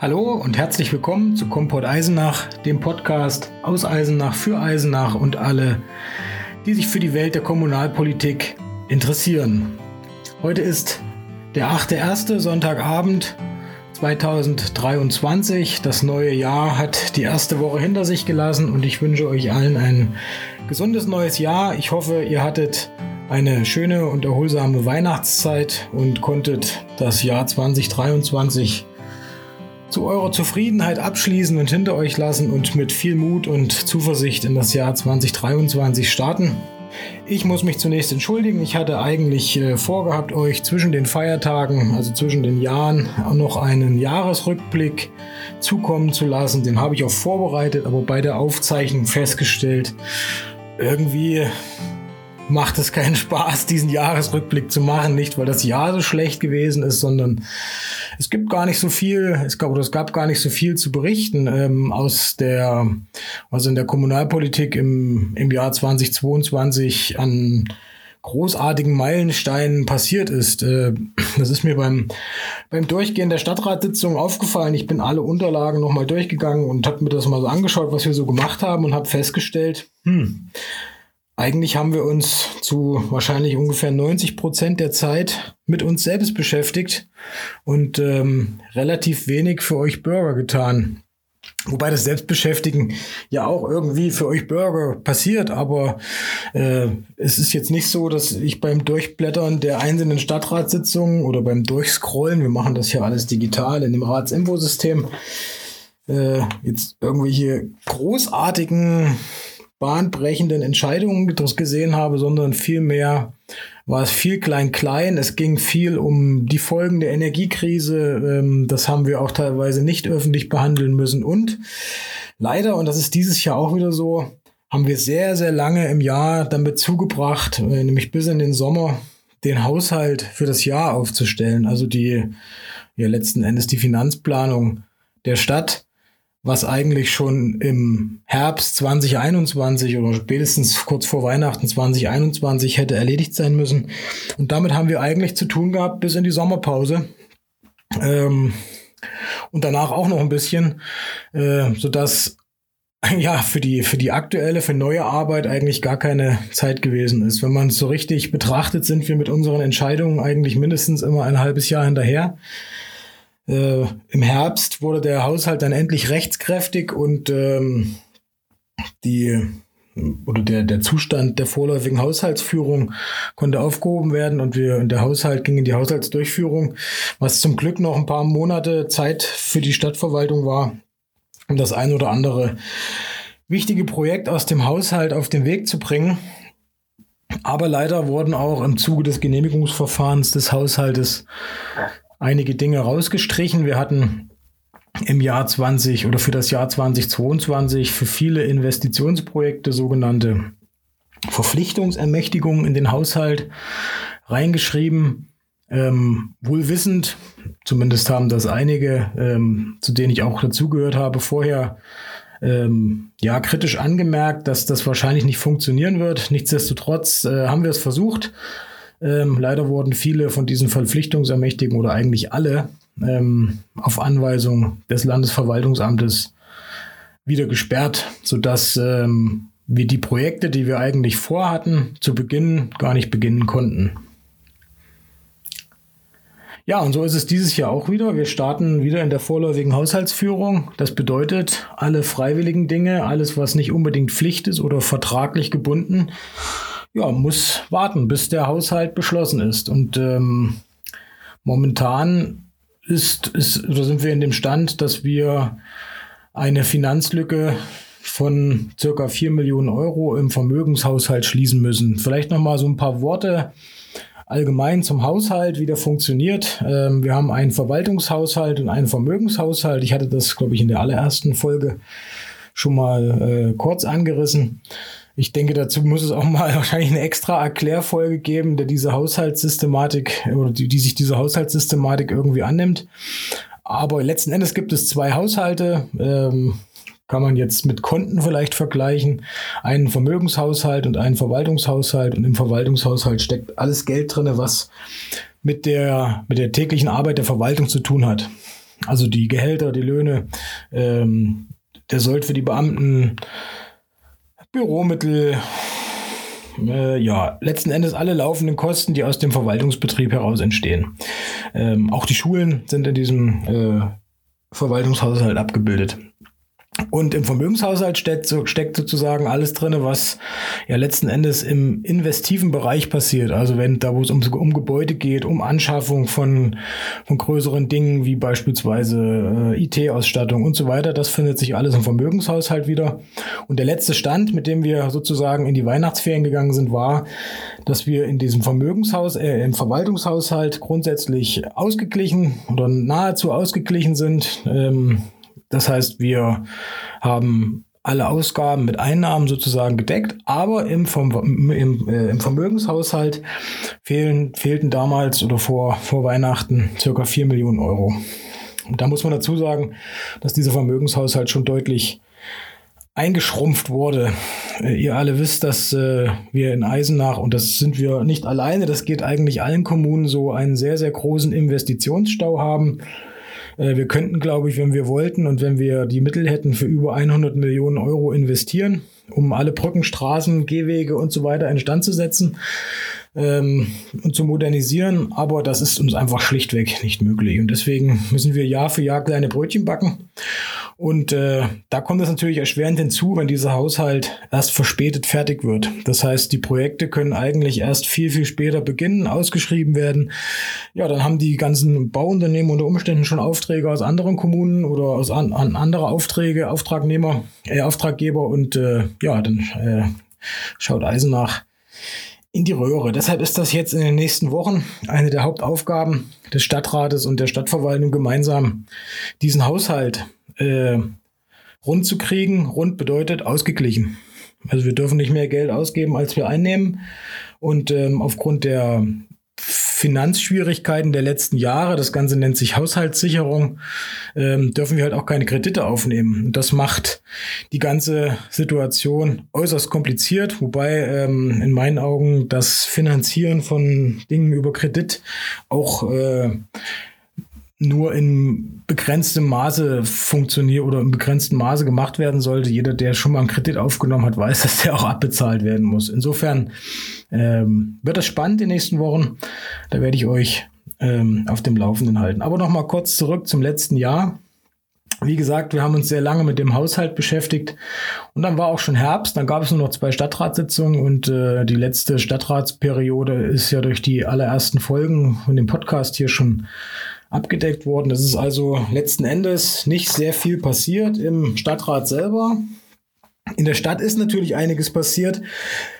Hallo und herzlich willkommen zu Komport Eisenach, dem Podcast aus Eisenach für Eisenach und alle, die sich für die Welt der Kommunalpolitik interessieren. Heute ist der 8.1. Sonntagabend 2023. Das neue Jahr hat die erste Woche hinter sich gelassen und ich wünsche euch allen ein gesundes neues Jahr. Ich hoffe, ihr hattet eine schöne und erholsame Weihnachtszeit und konntet das Jahr 2023 zu eurer Zufriedenheit abschließen und hinter euch lassen und mit viel Mut und Zuversicht in das Jahr 2023 starten. Ich muss mich zunächst entschuldigen. Ich hatte eigentlich äh, vorgehabt, euch zwischen den Feiertagen, also zwischen den Jahren, noch einen Jahresrückblick zukommen zu lassen. Den habe ich auch vorbereitet, aber bei der Aufzeichnung festgestellt, irgendwie macht es keinen Spaß, diesen Jahresrückblick zu machen. Nicht, weil das Jahr so schlecht gewesen ist, sondern es gibt gar nicht so viel, es gab, oder es gab gar nicht so viel zu berichten ähm, aus der, also in der Kommunalpolitik im, im Jahr 2022 an großartigen Meilensteinen passiert ist. Äh, das ist mir beim, beim Durchgehen der Stadtratssitzung aufgefallen. Ich bin alle Unterlagen nochmal durchgegangen und habe mir das mal so angeschaut, was wir so gemacht haben und habe festgestellt, hm, eigentlich haben wir uns zu wahrscheinlich ungefähr 90 Prozent der Zeit mit uns selbst beschäftigt und ähm, relativ wenig für euch Bürger getan. Wobei das Selbstbeschäftigen ja auch irgendwie für euch Bürger passiert, aber äh, es ist jetzt nicht so, dass ich beim Durchblättern der einzelnen Stadtratssitzungen oder beim Durchscrollen, wir machen das ja alles digital in dem Ratsinfosystem, äh, jetzt irgendwelche großartigen bahnbrechenden Entscheidungen gesehen habe, sondern vielmehr war es viel klein-klein. Es ging viel um die Folgen der Energiekrise. Ähm, das haben wir auch teilweise nicht öffentlich behandeln müssen. Und leider, und das ist dieses Jahr auch wieder so, haben wir sehr, sehr lange im Jahr damit zugebracht, äh, nämlich bis in den Sommer, den Haushalt für das Jahr aufzustellen. Also die, ja, letzten Endes die Finanzplanung der Stadt was eigentlich schon im Herbst 2021 oder spätestens kurz vor Weihnachten 2021 hätte erledigt sein müssen. Und damit haben wir eigentlich zu tun gehabt bis in die Sommerpause. Ähm, und danach auch noch ein bisschen, äh, sodass ja, für die, für die aktuelle, für neue Arbeit eigentlich gar keine Zeit gewesen ist. Wenn man es so richtig betrachtet, sind wir mit unseren Entscheidungen eigentlich mindestens immer ein halbes Jahr hinterher. Äh, Im Herbst wurde der Haushalt dann endlich rechtskräftig und ähm, die oder der, der Zustand der vorläufigen Haushaltsführung konnte aufgehoben werden und wir und der Haushalt ging in die Haushaltsdurchführung, was zum Glück noch ein paar Monate Zeit für die Stadtverwaltung war, um das ein oder andere wichtige Projekt aus dem Haushalt auf den Weg zu bringen. Aber leider wurden auch im Zuge des Genehmigungsverfahrens des Haushaltes einige Dinge rausgestrichen. Wir hatten im Jahr 20 oder für das Jahr 2022 für viele Investitionsprojekte sogenannte Verpflichtungsermächtigungen in den Haushalt reingeschrieben. Ähm, wohl wissend, zumindest haben das einige, ähm, zu denen ich auch dazugehört habe, vorher ähm, ja kritisch angemerkt, dass das wahrscheinlich nicht funktionieren wird. Nichtsdestotrotz äh, haben wir es versucht, ähm, leider wurden viele von diesen Verpflichtungsermächtigungen oder eigentlich alle ähm, auf Anweisung des Landesverwaltungsamtes wieder gesperrt, sodass ähm, wir die Projekte, die wir eigentlich vorhatten, zu Beginn gar nicht beginnen konnten. Ja, und so ist es dieses Jahr auch wieder. Wir starten wieder in der vorläufigen Haushaltsführung. Das bedeutet, alle freiwilligen Dinge, alles, was nicht unbedingt Pflicht ist oder vertraglich gebunden, ja, muss warten, bis der Haushalt beschlossen ist. Und ähm, momentan ist, ist, oder sind wir in dem Stand, dass wir eine Finanzlücke von circa 4 Millionen Euro im Vermögenshaushalt schließen müssen. Vielleicht noch mal so ein paar Worte allgemein zum Haushalt, wie der funktioniert. Ähm, wir haben einen Verwaltungshaushalt und einen Vermögenshaushalt. Ich hatte das, glaube ich, in der allerersten Folge schon mal äh, kurz angerissen. Ich denke, dazu muss es auch mal wahrscheinlich eine extra Erklärfolge geben, der diese Haushaltssystematik oder die, die sich diese Haushaltssystematik irgendwie annimmt. Aber letzten Endes gibt es zwei Haushalte. Ähm, kann man jetzt mit Konten vielleicht vergleichen. Einen Vermögenshaushalt und einen Verwaltungshaushalt. Und im Verwaltungshaushalt steckt alles Geld drin, was mit der, mit der täglichen Arbeit der Verwaltung zu tun hat. also die Gehälter, die Löhne, ähm, der sollte für die Beamten Büromittel, äh, ja, letzten Endes alle laufenden Kosten, die aus dem Verwaltungsbetrieb heraus entstehen. Ähm, auch die Schulen sind in diesem äh, Verwaltungshaushalt abgebildet. Und im Vermögenshaushalt steckt, steckt sozusagen alles drin, was ja letzten Endes im investiven Bereich passiert. Also wenn da, wo es um, um Gebäude geht, um Anschaffung von, von größeren Dingen wie beispielsweise äh, IT-Ausstattung und so weiter, das findet sich alles im Vermögenshaushalt wieder. Und der letzte Stand, mit dem wir sozusagen in die Weihnachtsferien gegangen sind, war, dass wir in diesem Vermögenshaus, äh, im Verwaltungshaushalt grundsätzlich ausgeglichen oder nahezu ausgeglichen sind. Ähm, das heißt, wir haben alle Ausgaben mit Einnahmen sozusagen gedeckt, aber im, im, im, äh, im Vermögenshaushalt fehlen, fehlten damals oder vor, vor Weihnachten circa 4 Millionen Euro. Und da muss man dazu sagen, dass dieser Vermögenshaushalt schon deutlich eingeschrumpft wurde. Äh, ihr alle wisst, dass äh, wir in Eisenach, und das sind wir nicht alleine, das geht eigentlich allen Kommunen so, einen sehr, sehr großen Investitionsstau haben. Äh, wir könnten, glaube ich, wenn wir wollten und wenn wir die Mittel hätten, für über 100 Millionen Euro investieren, um alle Brücken, Straßen, Gehwege und so weiter instand zu setzen ähm, und zu modernisieren. Aber das ist uns einfach schlichtweg nicht möglich. Und deswegen müssen wir Jahr für Jahr kleine Brötchen backen. Und äh, da kommt es natürlich erschwerend hinzu, wenn dieser Haushalt erst verspätet fertig wird. Das heißt, die Projekte können eigentlich erst viel, viel später beginnen, ausgeschrieben werden. Ja, dann haben die ganzen Bauunternehmen unter Umständen schon Aufträge aus anderen Kommunen oder aus an, an andere Aufträge, Auftragnehmer, äh, Auftraggeber und äh, ja, dann äh, schaut Eisenach in die Röhre. Deshalb ist das jetzt in den nächsten Wochen eine der Hauptaufgaben des Stadtrates und der Stadtverwaltung gemeinsam, diesen Haushalt äh, rund zu kriegen. Rund bedeutet ausgeglichen. Also wir dürfen nicht mehr Geld ausgeben, als wir einnehmen. Und ähm, aufgrund der Finanzschwierigkeiten der letzten Jahre, das Ganze nennt sich Haushaltssicherung, ähm, dürfen wir halt auch keine Kredite aufnehmen. Und das macht die ganze Situation äußerst kompliziert, wobei ähm, in meinen Augen das Finanzieren von Dingen über Kredit auch äh, nur in begrenztem Maße funktioniert oder in begrenztem Maße gemacht werden sollte. Jeder, der schon mal einen Kredit aufgenommen hat, weiß, dass der auch abbezahlt werden muss. Insofern ähm, wird das spannend die nächsten Wochen. Da werde ich euch ähm, auf dem Laufenden halten. Aber noch mal kurz zurück zum letzten Jahr. Wie gesagt, wir haben uns sehr lange mit dem Haushalt beschäftigt und dann war auch schon Herbst, dann gab es nur noch zwei Stadtratssitzungen und äh, die letzte Stadtratsperiode ist ja durch die allerersten Folgen von dem Podcast hier schon abgedeckt worden. Es ist also letzten Endes nicht sehr viel passiert im Stadtrat selber. In der Stadt ist natürlich einiges passiert.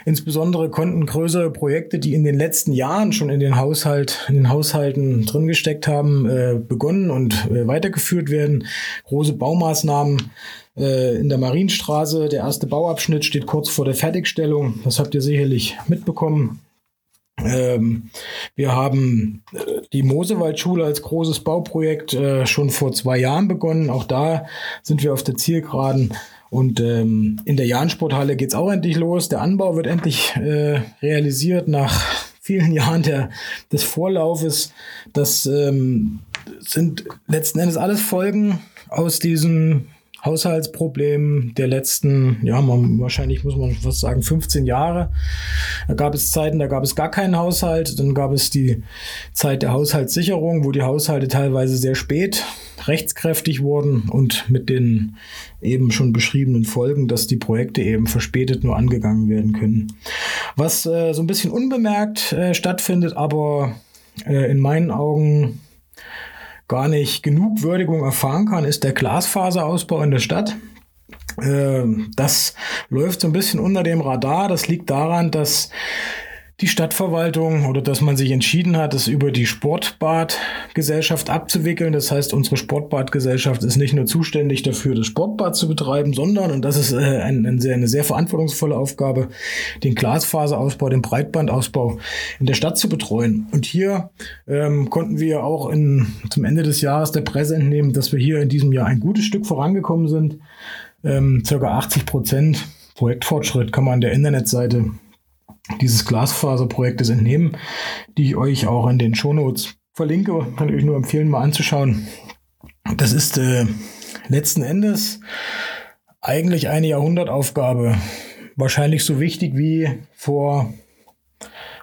Insbesondere konnten größere Projekte, die in den letzten Jahren schon in den Haushalt, in den Haushalten drin gesteckt haben, äh, begonnen und äh, weitergeführt werden. Große Baumaßnahmen äh, in der Marienstraße. Der erste Bauabschnitt steht kurz vor der Fertigstellung. Das habt ihr sicherlich mitbekommen. Ähm, wir haben äh, die Mosewaldschule als großes Bauprojekt äh, schon vor zwei Jahren begonnen. Auch da sind wir auf der Zielgeraden. Und ähm, in der Jahnsporthalle geht's auch endlich los. Der Anbau wird endlich äh, realisiert nach vielen Jahren der, des Vorlaufes. Das ähm, sind letzten Endes alles Folgen aus diesem Haushaltsproblem der letzten, ja, man, wahrscheinlich muss man fast sagen, 15 Jahre. Da gab es Zeiten, da gab es gar keinen Haushalt. Dann gab es die Zeit der Haushaltssicherung, wo die Haushalte teilweise sehr spät rechtskräftig wurden und mit den eben schon beschriebenen Folgen, dass die Projekte eben verspätet nur angegangen werden können. Was äh, so ein bisschen unbemerkt äh, stattfindet, aber äh, in meinen Augen gar nicht genug Würdigung erfahren kann, ist der Glasfaserausbau in der Stadt. Ähm, das läuft so ein bisschen unter dem Radar. Das liegt daran, dass die Stadtverwaltung oder dass man sich entschieden hat, es über die Sportbadgesellschaft abzuwickeln. Das heißt, unsere Sportbadgesellschaft ist nicht nur zuständig dafür, das Sportbad zu betreiben, sondern, und das ist äh, ein, ein sehr, eine sehr verantwortungsvolle Aufgabe, den Glasfaserausbau, den Breitbandausbau in der Stadt zu betreuen. Und hier ähm, konnten wir auch in, zum Ende des Jahres der Presse entnehmen, dass wir hier in diesem Jahr ein gutes Stück vorangekommen sind. Ähm, circa 80 Prozent Projektfortschritt kann man an der Internetseite dieses Glasfaserprojektes entnehmen, die ich euch auch in den Shownotes verlinke. Kann ich euch nur empfehlen, mal anzuschauen. das ist äh, letzten Endes eigentlich eine Jahrhundertaufgabe. Wahrscheinlich so wichtig wie vor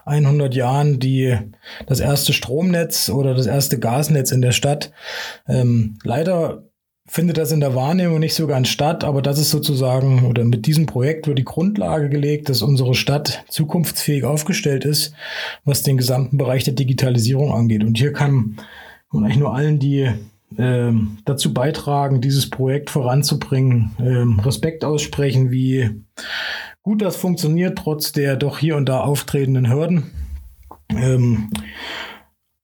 100 Jahren die, das erste Stromnetz oder das erste Gasnetz in der Stadt. Ähm, leider findet das in der Wahrnehmung nicht so ganz statt, aber das ist sozusagen, oder mit diesem Projekt wird die Grundlage gelegt, dass unsere Stadt zukunftsfähig aufgestellt ist, was den gesamten Bereich der Digitalisierung angeht. Und hier kann man eigentlich nur allen, die äh, dazu beitragen, dieses Projekt voranzubringen, äh, Respekt aussprechen, wie gut das funktioniert, trotz der doch hier und da auftretenden Hürden. Ähm,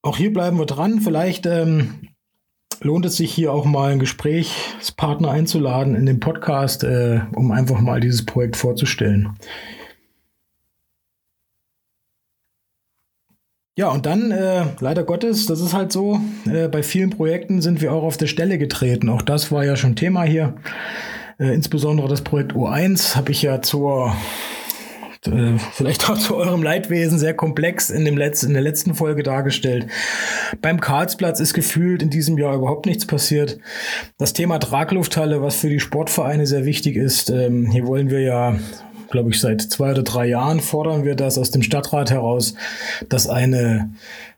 auch hier bleiben wir dran. Vielleicht ähm, lohnt es sich hier auch mal einen Gesprächspartner einzuladen in den Podcast, äh, um einfach mal dieses Projekt vorzustellen. Ja, und dann, äh, leider Gottes, das ist halt so, äh, bei vielen Projekten sind wir auch auf der Stelle getreten. Auch das war ja schon Thema hier. Äh, insbesondere das Projekt U1 habe ich ja zur äh, vielleicht auch zu eurem Leidwesen sehr komplex in, dem Letz-, in der letzten Folge dargestellt. Beim Karlsplatz ist gefühlt in diesem Jahr überhaupt nichts passiert. Das Thema Traglufthalle, was für die Sportvereine sehr wichtig ist, ähm, hier wollen wir ja glaube ich, seit zwei oder drei Jahren fordern wir das aus dem Stadtrat heraus, dass eine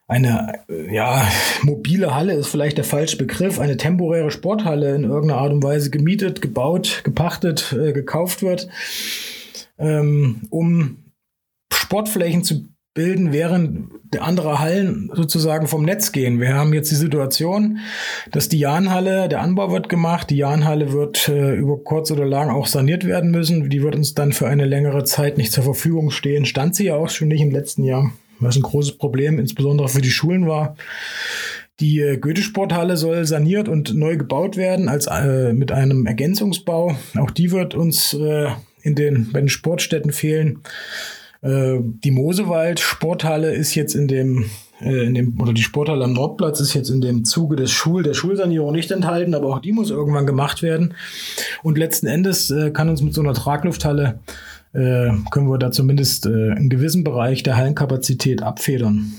eine ja, mobile Halle ist vielleicht der falsche Begriff, eine temporäre Sporthalle in irgendeiner Art und Weise gemietet, gebaut, gepachtet, äh, gekauft wird ähm, um Sportflächen zu bilden, während andere Hallen sozusagen vom Netz gehen. Wir haben jetzt die Situation, dass die Jahnhalle, der Anbau wird gemacht, die Jahnhalle wird äh, über kurz oder lang auch saniert werden müssen. Die wird uns dann für eine längere Zeit nicht zur Verfügung stehen. Stand sie ja auch schon nicht im letzten Jahr, was ein großes Problem insbesondere für die Schulen war. Die äh, Goethe-Sporthalle soll saniert und neu gebaut werden als äh, mit einem Ergänzungsbau. Auch die wird uns äh, in den, bei den Sportstätten fehlen. Äh, die Mosewald Sporthalle ist jetzt in dem, äh, in dem, oder die Sporthalle am Nordplatz ist jetzt in dem Zuge des Schul, der Schulsanierung nicht enthalten, aber auch die muss irgendwann gemacht werden. Und letzten Endes äh, kann uns mit so einer Traglufthalle äh, können wir da zumindest äh, einen gewissen Bereich der Hallenkapazität abfedern.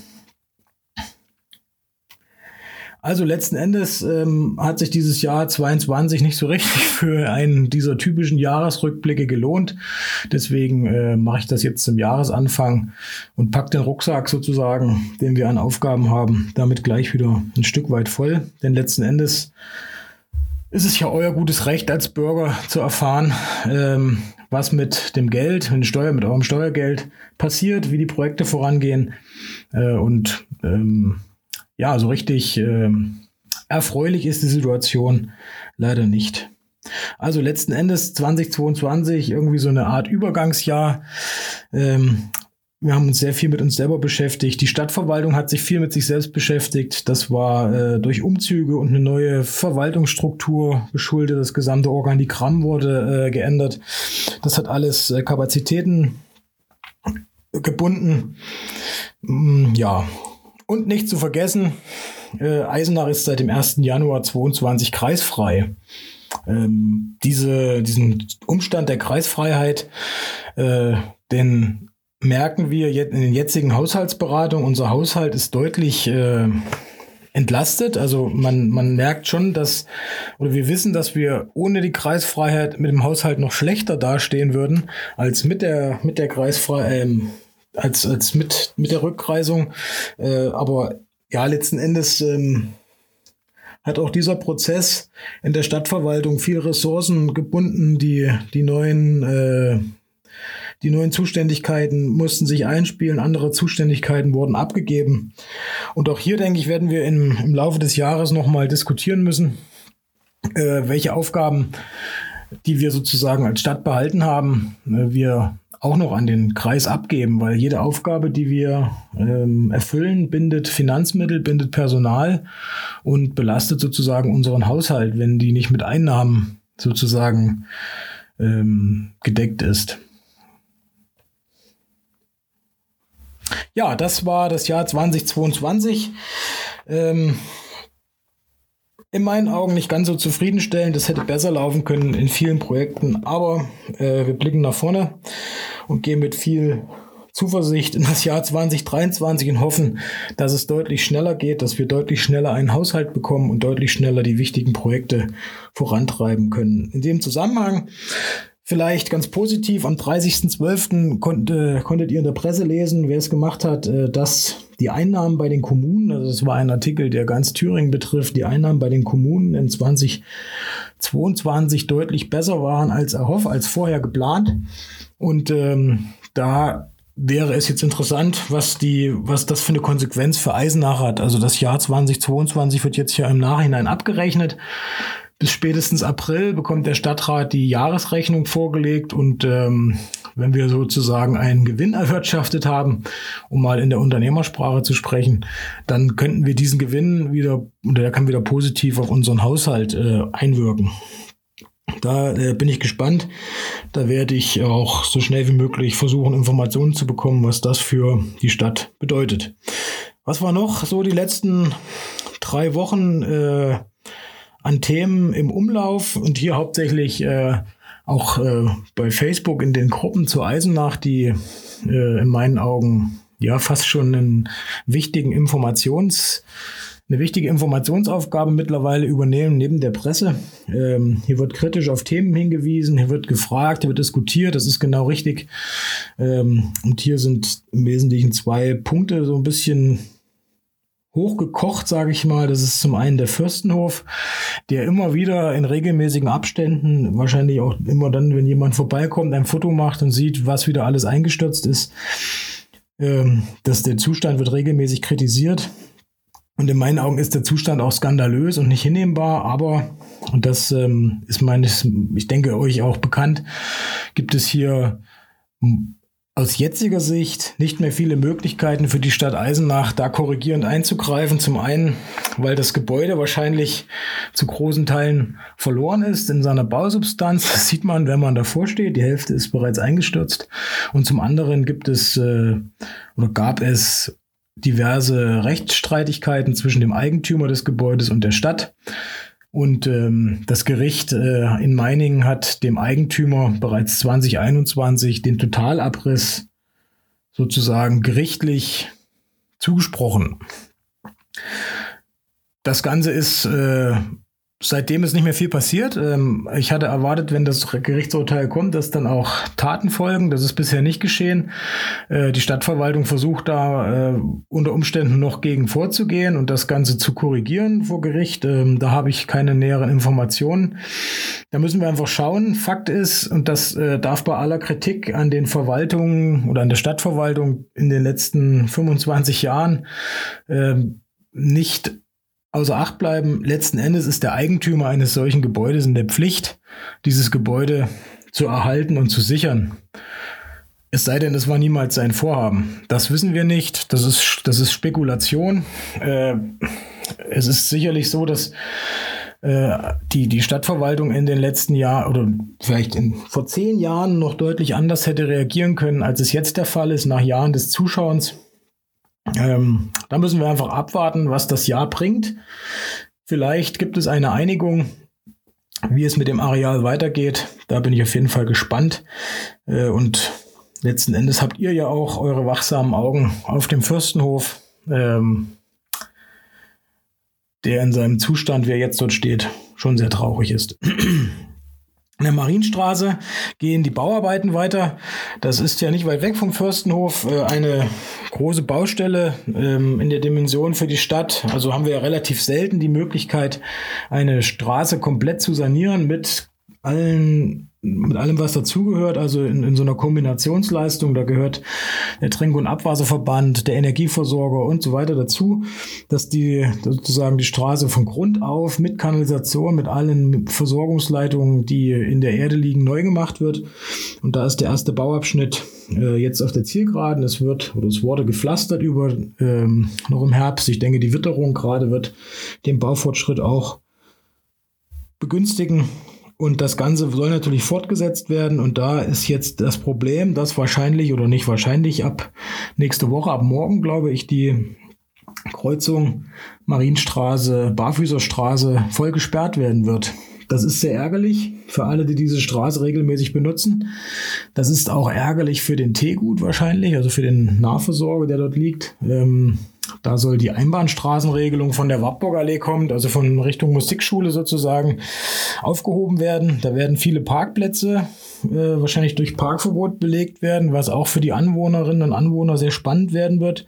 Also letzten Endes ähm, hat sich dieses Jahr 22 nicht so richtig für einen dieser typischen Jahresrückblicke gelohnt. Deswegen äh, mache ich das jetzt zum Jahresanfang und pack den Rucksack sozusagen, den wir an Aufgaben haben, damit gleich wieder ein Stück weit voll. Denn letzten Endes ist es ja euer gutes Recht als Bürger zu erfahren, ähm, was mit dem Geld, mit, Steuer, mit eurem Steuergeld passiert, wie die Projekte vorangehen äh, und ähm, ja, so richtig äh, erfreulich ist die Situation leider nicht. Also letzten Endes 2022 irgendwie so eine Art Übergangsjahr. Ähm, wir haben uns sehr viel mit uns selber beschäftigt. Die Stadtverwaltung hat sich viel mit sich selbst beschäftigt. Das war äh, durch Umzüge und eine neue Verwaltungsstruktur geschuldet. Das gesamte Organigramm wurde äh, geändert. Das hat alles äh, Kapazitäten gebunden. Mm, ja, und nicht zu vergessen, äh, Eisenach ist seit dem 1. Januar 22 kreisfrei. Ähm, diese, diesen Umstand der Kreisfreiheit, äh, den merken wir jetzt in den jetzigen Haushaltsberatungen. Unser Haushalt ist deutlich äh, entlastet. Also man, man merkt schon, dass, oder wir wissen, dass wir ohne die Kreisfreiheit mit dem Haushalt noch schlechter dastehen würden, als mit der, mit der Kreisfreiheit, ähm, als, als mit, mit der Rückreisung. Äh, aber ja, letzten Endes ähm, hat auch dieser Prozess in der Stadtverwaltung viel Ressourcen gebunden. Die, die neuen äh, die neuen Zuständigkeiten mussten sich einspielen, andere Zuständigkeiten wurden abgegeben. Und auch hier, denke ich, werden wir im, im Laufe des Jahres nochmal diskutieren müssen, äh, welche Aufgaben, die wir sozusagen als Stadt behalten haben, äh, wir auch noch an den Kreis abgeben, weil jede Aufgabe, die wir ähm, erfüllen, bindet Finanzmittel, bindet Personal und belastet sozusagen unseren Haushalt, wenn die nicht mit Einnahmen sozusagen ähm, gedeckt ist. Ja, das war das Jahr 2022. Ähm, in meinen Augen nicht ganz so zufriedenstellend. Das hätte besser laufen können in vielen Projekten, aber äh, wir blicken nach vorne und gehen mit viel Zuversicht in das Jahr 2023 und hoffen, dass es deutlich schneller geht, dass wir deutlich schneller einen Haushalt bekommen und deutlich schneller die wichtigen Projekte vorantreiben können. In dem Zusammenhang Vielleicht ganz positiv, am 30.12. Konnte, konntet ihr in der Presse lesen, wer es gemacht hat, äh, dass die Einnahmen bei den Kommunen, also es war ein Artikel, der ganz Thüringen betrifft, die Einnahmen bei den Kommunen in 2022 deutlich besser waren als erhofft, als vorher geplant. Und ähm, da wäre es jetzt interessant, was die, was das für eine Konsequenz für Eisenach hat. Also das Jahr 2022 wird jetzt hier im Nachhinein abgerechnet. Bis spätestens April bekommt der Stadtrat die Jahresrechnung vorgelegt und ähm, wenn wir sozusagen einen Gewinn erwirtschaftet haben, um mal in der Unternehmersprache zu sprechen, dann könnten wir diesen Gewinn wieder, oder der kann wieder positiv auf unseren Haushalt äh, einwirken. Da äh, bin ich gespannt. Da werde ich auch so schnell wie möglich versuchen, Informationen zu bekommen, was das für die Stadt bedeutet. Was war noch so die letzten drei Wochen? Äh, an Themen im Umlauf und hier hauptsächlich äh, auch äh, bei Facebook in den Gruppen zur Eisenach, die äh, in meinen Augen ja fast schon einen wichtigen Informations eine wichtige Informationsaufgabe mittlerweile übernehmen neben der Presse. Ähm, hier wird kritisch auf Themen hingewiesen, hier wird gefragt, hier wird diskutiert, das ist genau richtig. Ähm, und hier sind im Wesentlichen zwei Punkte so ein bisschen hochgekocht, sage ich mal. Das ist zum einen der Fürstenhof, der immer wieder in regelmäßigen Abständen, wahrscheinlich auch immer dann, wenn jemand vorbeikommt, ein Foto macht und sieht, was wieder alles eingestürzt ist. Ähm, dass der Zustand wird regelmäßig kritisiert. Und in meinen Augen ist der Zustand auch skandalös und nicht hinnehmbar, aber, und das ähm, ist meines, ich denke euch auch bekannt, gibt es hier aus jetziger Sicht nicht mehr viele Möglichkeiten für die Stadt Eisenach, da korrigierend einzugreifen. Zum einen, weil das Gebäude wahrscheinlich zu großen Teilen verloren ist in seiner Bausubstanz. Das sieht man, wenn man davor steht. Die Hälfte ist bereits eingestürzt. Und zum anderen gibt es äh, oder gab es diverse Rechtsstreitigkeiten zwischen dem Eigentümer des Gebäudes und der Stadt. Und ähm, das Gericht äh, in Meiningen hat dem Eigentümer bereits 2021 den Totalabriss sozusagen gerichtlich zugesprochen. Das Ganze ist äh, Seitdem ist nicht mehr viel passiert. Ähm, ich hatte erwartet, wenn das Gerichtsurteil kommt, dass dann auch Taten folgen. Das ist bisher nicht geschehen. Äh, die Stadtverwaltung versucht da äh, unter Umständen noch gegen vorzugehen und das Ganze zu korrigieren vor Gericht. Ähm, da habe ich keine näheren Informationen. Da müssen wir einfach schauen. Fakt ist, und das äh, darf bei aller Kritik an den Verwaltungen oder an der Stadtverwaltung in den letzten 25 Jahren ähm, nicht außer Acht bleiben. Letzten Endes ist der Eigentümer eines solchen Gebäudes in der Pflicht, dieses Gebäude zu erhalten und zu sichern. Es sei denn, es war niemals sein Vorhaben. Das wissen wir nicht. Das ist, das ist Spekulation. Äh, es ist sicherlich so, dass äh, die, die Stadtverwaltung in den letzten Jahren oder vielleicht in, vor zehn Jahren noch deutlich anders hätte reagieren können, als es jetzt der Fall ist, nach Jahren des Zuschauens. Ähm, da müssen wir einfach abwarten, was das Jahr bringt. Vielleicht gibt es eine Einigung, wie es mit dem Areal weitergeht. Da bin ich auf jeden Fall gespannt. Äh, und letzten Endes habt ihr ja auch eure wachsamen Augen auf dem Fürstenhof, ähm, der in seinem Zustand, wie er jetzt dort steht, schon sehr traurig ist. In der Marienstraße gehen die Bauarbeiten weiter. Das ist ja nicht weit weg vom Fürstenhof. Äh, eine große Baustelle ähm, in der Dimension für die Stadt. Also haben wir ja relativ selten die Möglichkeit, eine Straße komplett zu sanieren mit allen mit allem, was dazugehört, also in, in so einer Kombinationsleistung, da gehört der Trink- und Abwasserverband, der Energieversorger und so weiter dazu, dass die sozusagen die Straße von Grund auf mit Kanalisation, mit allen Versorgungsleitungen, die in der Erde liegen, neu gemacht wird. Und da ist der erste Bauabschnitt äh, jetzt auf der Zielgeraden. Es wird oder es wurde gepflastert über ähm, noch im Herbst. Ich denke, die Witterung gerade wird den Baufortschritt auch begünstigen. Und das Ganze soll natürlich fortgesetzt werden. Und da ist jetzt das Problem, dass wahrscheinlich oder nicht wahrscheinlich ab nächste Woche, ab morgen, glaube ich, die Kreuzung Marienstraße, Barfüßerstraße voll gesperrt werden wird. Das ist sehr ärgerlich für alle, die diese Straße regelmäßig benutzen. Das ist auch ärgerlich für den Teegut wahrscheinlich, also für den Nahversorger, der dort liegt. Ähm, da soll die Einbahnstraßenregelung von der Wartburger Allee kommt, also von Richtung Musikschule sozusagen, aufgehoben werden. Da werden viele Parkplätze äh, wahrscheinlich durch Parkverbot belegt werden, was auch für die Anwohnerinnen und Anwohner sehr spannend werden wird.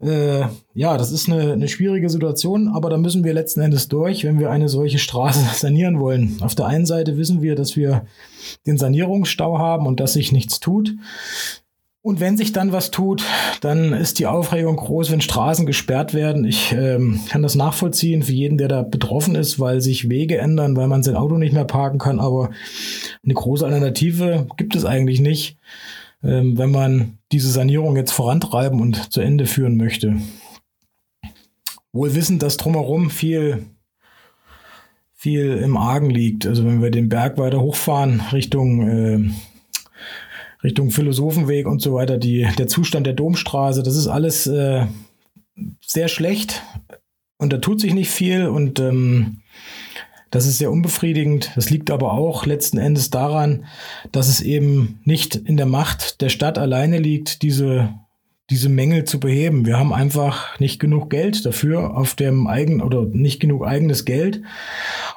Äh, ja, das ist eine, eine schwierige Situation, aber da müssen wir letzten Endes durch, wenn wir eine solche Straße sanieren wollen. Auf der einen Seite wissen wir, dass wir den Sanierungsstau haben und dass sich nichts tut. Und wenn sich dann was tut, dann ist die Aufregung groß, wenn Straßen gesperrt werden. Ich ähm, kann das nachvollziehen für jeden, der da betroffen ist, weil sich Wege ändern, weil man sein Auto nicht mehr parken kann. Aber eine große Alternative gibt es eigentlich nicht, ähm, wenn man diese Sanierung jetzt vorantreiben und zu Ende führen möchte. Wohl wissend, dass drumherum viel viel im Argen liegt. Also wenn wir den Berg weiter hochfahren Richtung äh, Richtung Philosophenweg und so weiter, die, der Zustand der Domstraße, das ist alles äh, sehr schlecht und da tut sich nicht viel und ähm, das ist sehr unbefriedigend. Das liegt aber auch letzten Endes daran, dass es eben nicht in der Macht der Stadt alleine liegt, diese, diese Mängel zu beheben. Wir haben einfach nicht genug Geld dafür auf dem eigenen oder nicht genug eigenes Geld,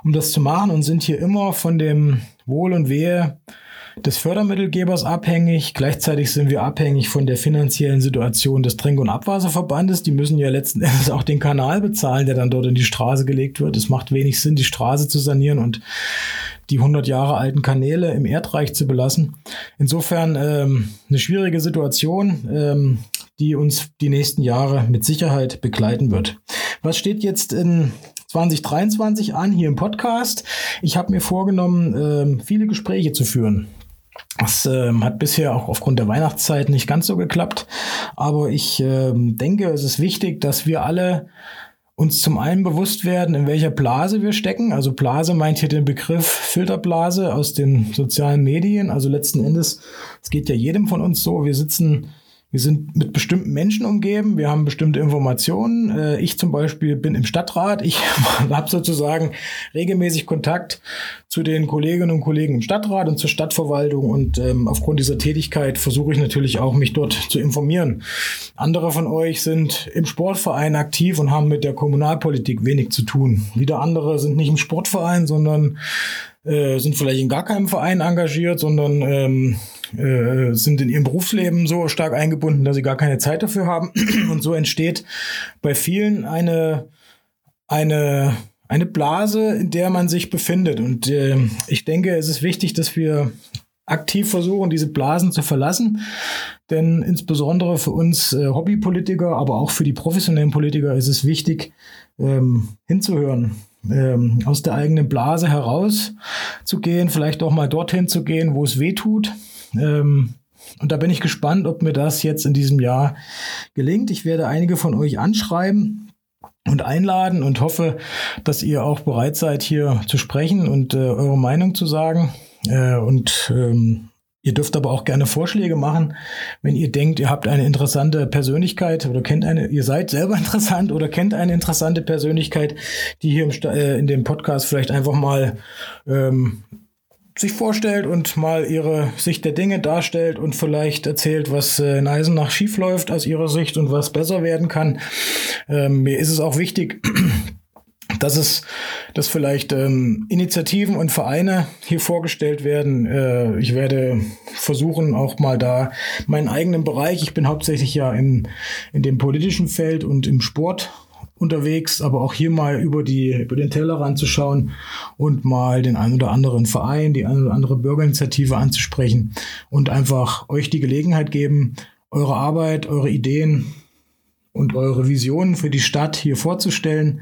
um das zu machen und sind hier immer von dem Wohl und Wehe des Fördermittelgebers abhängig. Gleichzeitig sind wir abhängig von der finanziellen Situation des Trink- und Abwasserverbandes. Die müssen ja letzten Endes auch den Kanal bezahlen, der dann dort in die Straße gelegt wird. Es macht wenig Sinn, die Straße zu sanieren und die 100 Jahre alten Kanäle im Erdreich zu belassen. Insofern ähm, eine schwierige Situation, ähm, die uns die nächsten Jahre mit Sicherheit begleiten wird. Was steht jetzt in 2023 an hier im Podcast? Ich habe mir vorgenommen, ähm, viele Gespräche zu führen. Das ähm, hat bisher auch aufgrund der Weihnachtszeit nicht ganz so geklappt. Aber ich ähm, denke, es ist wichtig, dass wir alle uns zum einen bewusst werden, in welcher Blase wir stecken. Also Blase meint hier den Begriff Filterblase aus den sozialen Medien. Also letzten Endes, es geht ja jedem von uns so. Wir sitzen wir sind mit bestimmten Menschen umgeben, wir haben bestimmte Informationen. Äh, ich zum Beispiel bin im Stadtrat. Ich habe sozusagen regelmäßig Kontakt zu den Kolleginnen und Kollegen im Stadtrat und zur Stadtverwaltung. Und ähm, aufgrund dieser Tätigkeit versuche ich natürlich auch, mich dort zu informieren. Andere von euch sind im Sportverein aktiv und haben mit der Kommunalpolitik wenig zu tun. Wieder andere sind nicht im Sportverein, sondern äh, sind vielleicht in gar keinem Verein engagiert, sondern ähm, äh, sind in ihrem Berufsleben so stark eingebunden, dass sie gar keine Zeit dafür haben. Und so entsteht bei vielen eine, eine, eine Blase, in der man sich befindet. Und äh, ich denke, es ist wichtig, dass wir aktiv versuchen, diese Blasen zu verlassen. Denn insbesondere für uns äh, Hobbypolitiker, aber auch für die professionellen Politiker ist es wichtig, ähm, hinzuhören, ähm, aus der eigenen Blase heraus zu gehen, vielleicht auch mal dorthin zu gehen, wo es weh tut ähm, und da bin ich gespannt, ob mir das jetzt in diesem Jahr gelingt. Ich werde einige von euch anschreiben und einladen und hoffe, dass ihr auch bereit seid, hier zu sprechen und äh, eure Meinung zu sagen. Äh, und ähm, Ihr dürft aber auch gerne Vorschläge machen, wenn ihr denkt, ihr habt eine interessante Persönlichkeit oder kennt eine, ihr seid selber interessant oder kennt eine interessante Persönlichkeit, die hier im, äh, in dem Podcast vielleicht einfach mal ähm, sich vorstellt und mal ihre Sicht der Dinge darstellt und vielleicht erzählt, was äh, in Eisenach schief läuft aus ihrer Sicht und was besser werden kann. Ähm, mir ist es auch wichtig, dass es, dass vielleicht ähm, Initiativen und Vereine hier vorgestellt werden. Äh, ich werde versuchen, auch mal da meinen eigenen Bereich. Ich bin hauptsächlich ja im, in dem politischen Feld und im Sport unterwegs, aber auch hier mal über die über den Tellerrand zu schauen und mal den einen oder anderen Verein, die eine oder andere Bürgerinitiative anzusprechen und einfach euch die Gelegenheit geben, eure Arbeit, eure Ideen und eure Visionen für die Stadt hier vorzustellen.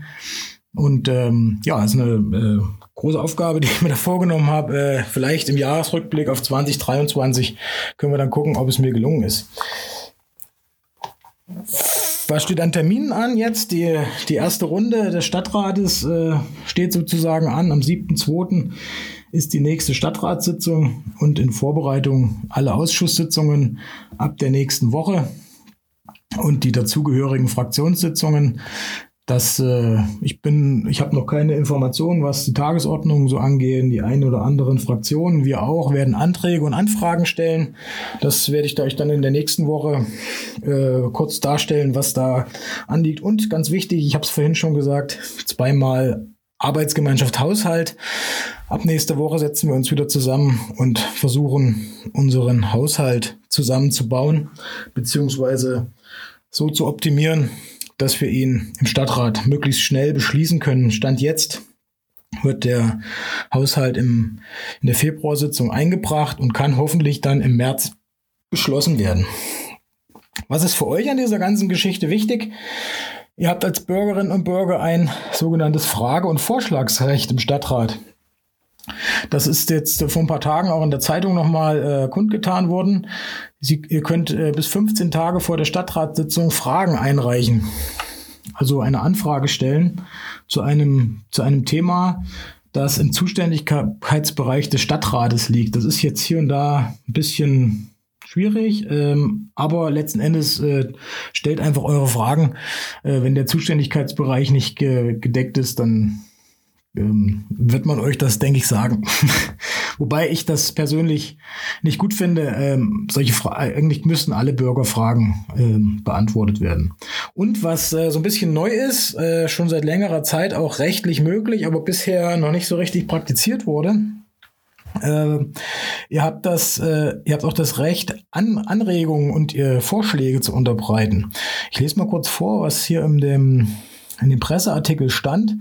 Und ähm, ja, es ist eine äh, große Aufgabe, die ich mir da vorgenommen habe. Äh, vielleicht im Jahresrückblick auf 2023 können wir dann gucken, ob es mir gelungen ist. Was steht an Terminen an jetzt? Die, die erste Runde des Stadtrates äh, steht sozusagen an. Am 7.2. ist die nächste Stadtratssitzung und in Vorbereitung alle Ausschusssitzungen ab der nächsten Woche und die dazugehörigen Fraktionssitzungen. Dass äh, ich bin, ich habe noch keine Informationen, was die Tagesordnung so angehen. Die einen oder anderen Fraktionen, wir auch, werden Anträge und Anfragen stellen. Das werde ich euch dann in der nächsten Woche äh, kurz darstellen, was da anliegt. Und ganz wichtig, ich habe es vorhin schon gesagt, zweimal Arbeitsgemeinschaft Haushalt. Ab nächster Woche setzen wir uns wieder zusammen und versuchen, unseren Haushalt zusammenzubauen, beziehungsweise so zu optimieren, dass wir ihn im Stadtrat möglichst schnell beschließen können. Stand jetzt wird der Haushalt im, in der Februarsitzung eingebracht und kann hoffentlich dann im März beschlossen werden. Was ist für euch an dieser ganzen Geschichte wichtig? Ihr habt als Bürgerinnen und Bürger ein sogenanntes Frage- und Vorschlagsrecht im Stadtrat. Das ist jetzt vor ein paar Tagen auch in der Zeitung nochmal äh, kundgetan worden. Sie, ihr könnt äh, bis 15 Tage vor der Stadtratssitzung Fragen einreichen. Also eine Anfrage stellen zu einem, zu einem Thema, das im Zuständigkeitsbereich des Stadtrates liegt. Das ist jetzt hier und da ein bisschen schwierig, ähm, aber letzten Endes äh, stellt einfach eure Fragen. Äh, wenn der Zuständigkeitsbereich nicht ge gedeckt ist, dann ähm, wird man euch das, denke ich, sagen. Wobei ich das persönlich nicht gut finde. Ähm, solche Fragen, eigentlich müssen alle Bürgerfragen ähm, beantwortet werden. Und was äh, so ein bisschen neu ist, äh, schon seit längerer Zeit auch rechtlich möglich, aber bisher noch nicht so richtig praktiziert wurde. Äh, ihr habt das, äh, ihr habt auch das Recht, An Anregungen und äh, Vorschläge zu unterbreiten. Ich lese mal kurz vor, was hier in dem in dem Presseartikel stand,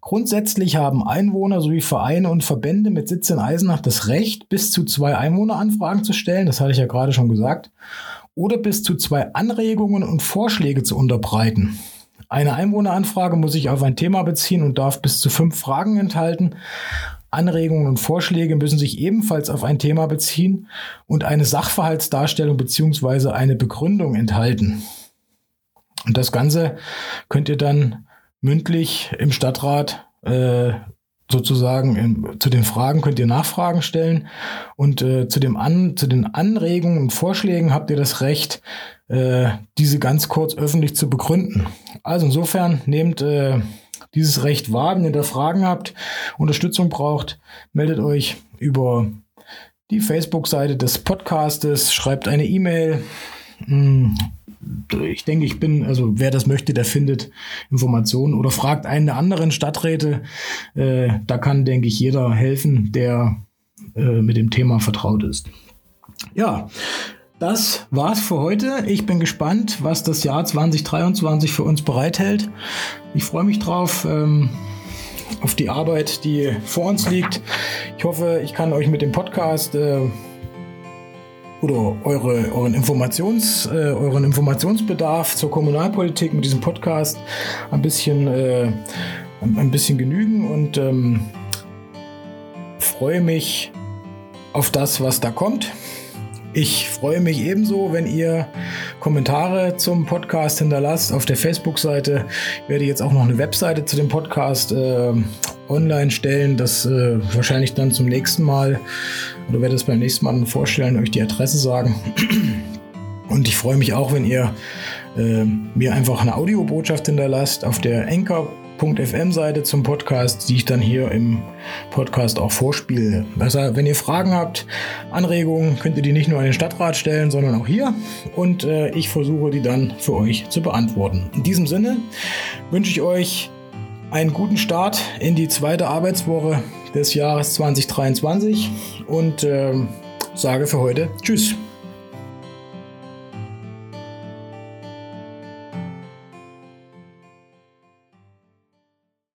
grundsätzlich haben Einwohner sowie Vereine und Verbände mit Sitz in Eisenach das Recht, bis zu zwei Einwohneranfragen zu stellen, das hatte ich ja gerade schon gesagt, oder bis zu zwei Anregungen und Vorschläge zu unterbreiten. Eine Einwohneranfrage muss sich auf ein Thema beziehen und darf bis zu fünf Fragen enthalten. Anregungen und Vorschläge müssen sich ebenfalls auf ein Thema beziehen und eine Sachverhaltsdarstellung bzw. eine Begründung enthalten. Und das Ganze könnt ihr dann mündlich im Stadtrat äh, sozusagen in, zu den Fragen könnt ihr Nachfragen stellen und äh, zu, dem An, zu den Anregungen und Vorschlägen habt ihr das Recht, äh, diese ganz kurz öffentlich zu begründen. Also insofern nehmt äh, dieses Recht wahr, wenn ihr da Fragen habt, Unterstützung braucht, meldet euch über die Facebook-Seite des Podcastes, schreibt eine E-Mail. Hm, ich denke, ich bin, also wer das möchte, der findet Informationen oder fragt einen der anderen Stadträte. Äh, da kann, denke ich, jeder helfen, der äh, mit dem Thema vertraut ist. Ja, das war's für heute. Ich bin gespannt, was das Jahr 2023 für uns bereithält. Ich freue mich drauf. Ähm, auf die Arbeit, die vor uns liegt. Ich hoffe, ich kann euch mit dem Podcast äh, oder eure, euren, Informations, äh, euren Informationsbedarf zur Kommunalpolitik mit diesem Podcast ein bisschen, äh, ein, bisschen genügen und ähm, freue mich auf das, was da kommt. Ich freue mich ebenso, wenn ihr Kommentare zum Podcast hinterlasst auf der Facebook-Seite. Ich werde jetzt auch noch eine Webseite zu dem Podcast äh, online stellen. Das äh, wahrscheinlich dann zum nächsten Mal oder werde es beim nächsten Mal vorstellen, euch die Adresse sagen. Und ich freue mich auch, wenn ihr äh, mir einfach eine Audiobotschaft hinterlasst auf der Anchor.fm Seite zum Podcast, die ich dann hier im Podcast auch vorspiele. Also, wenn ihr Fragen habt, Anregungen, könnt ihr die nicht nur an den Stadtrat stellen, sondern auch hier. Und äh, ich versuche die dann für euch zu beantworten. In diesem Sinne wünsche ich euch einen guten Start in die zweite Arbeitswoche des Jahres 2023 und äh, sage für heute Tschüss.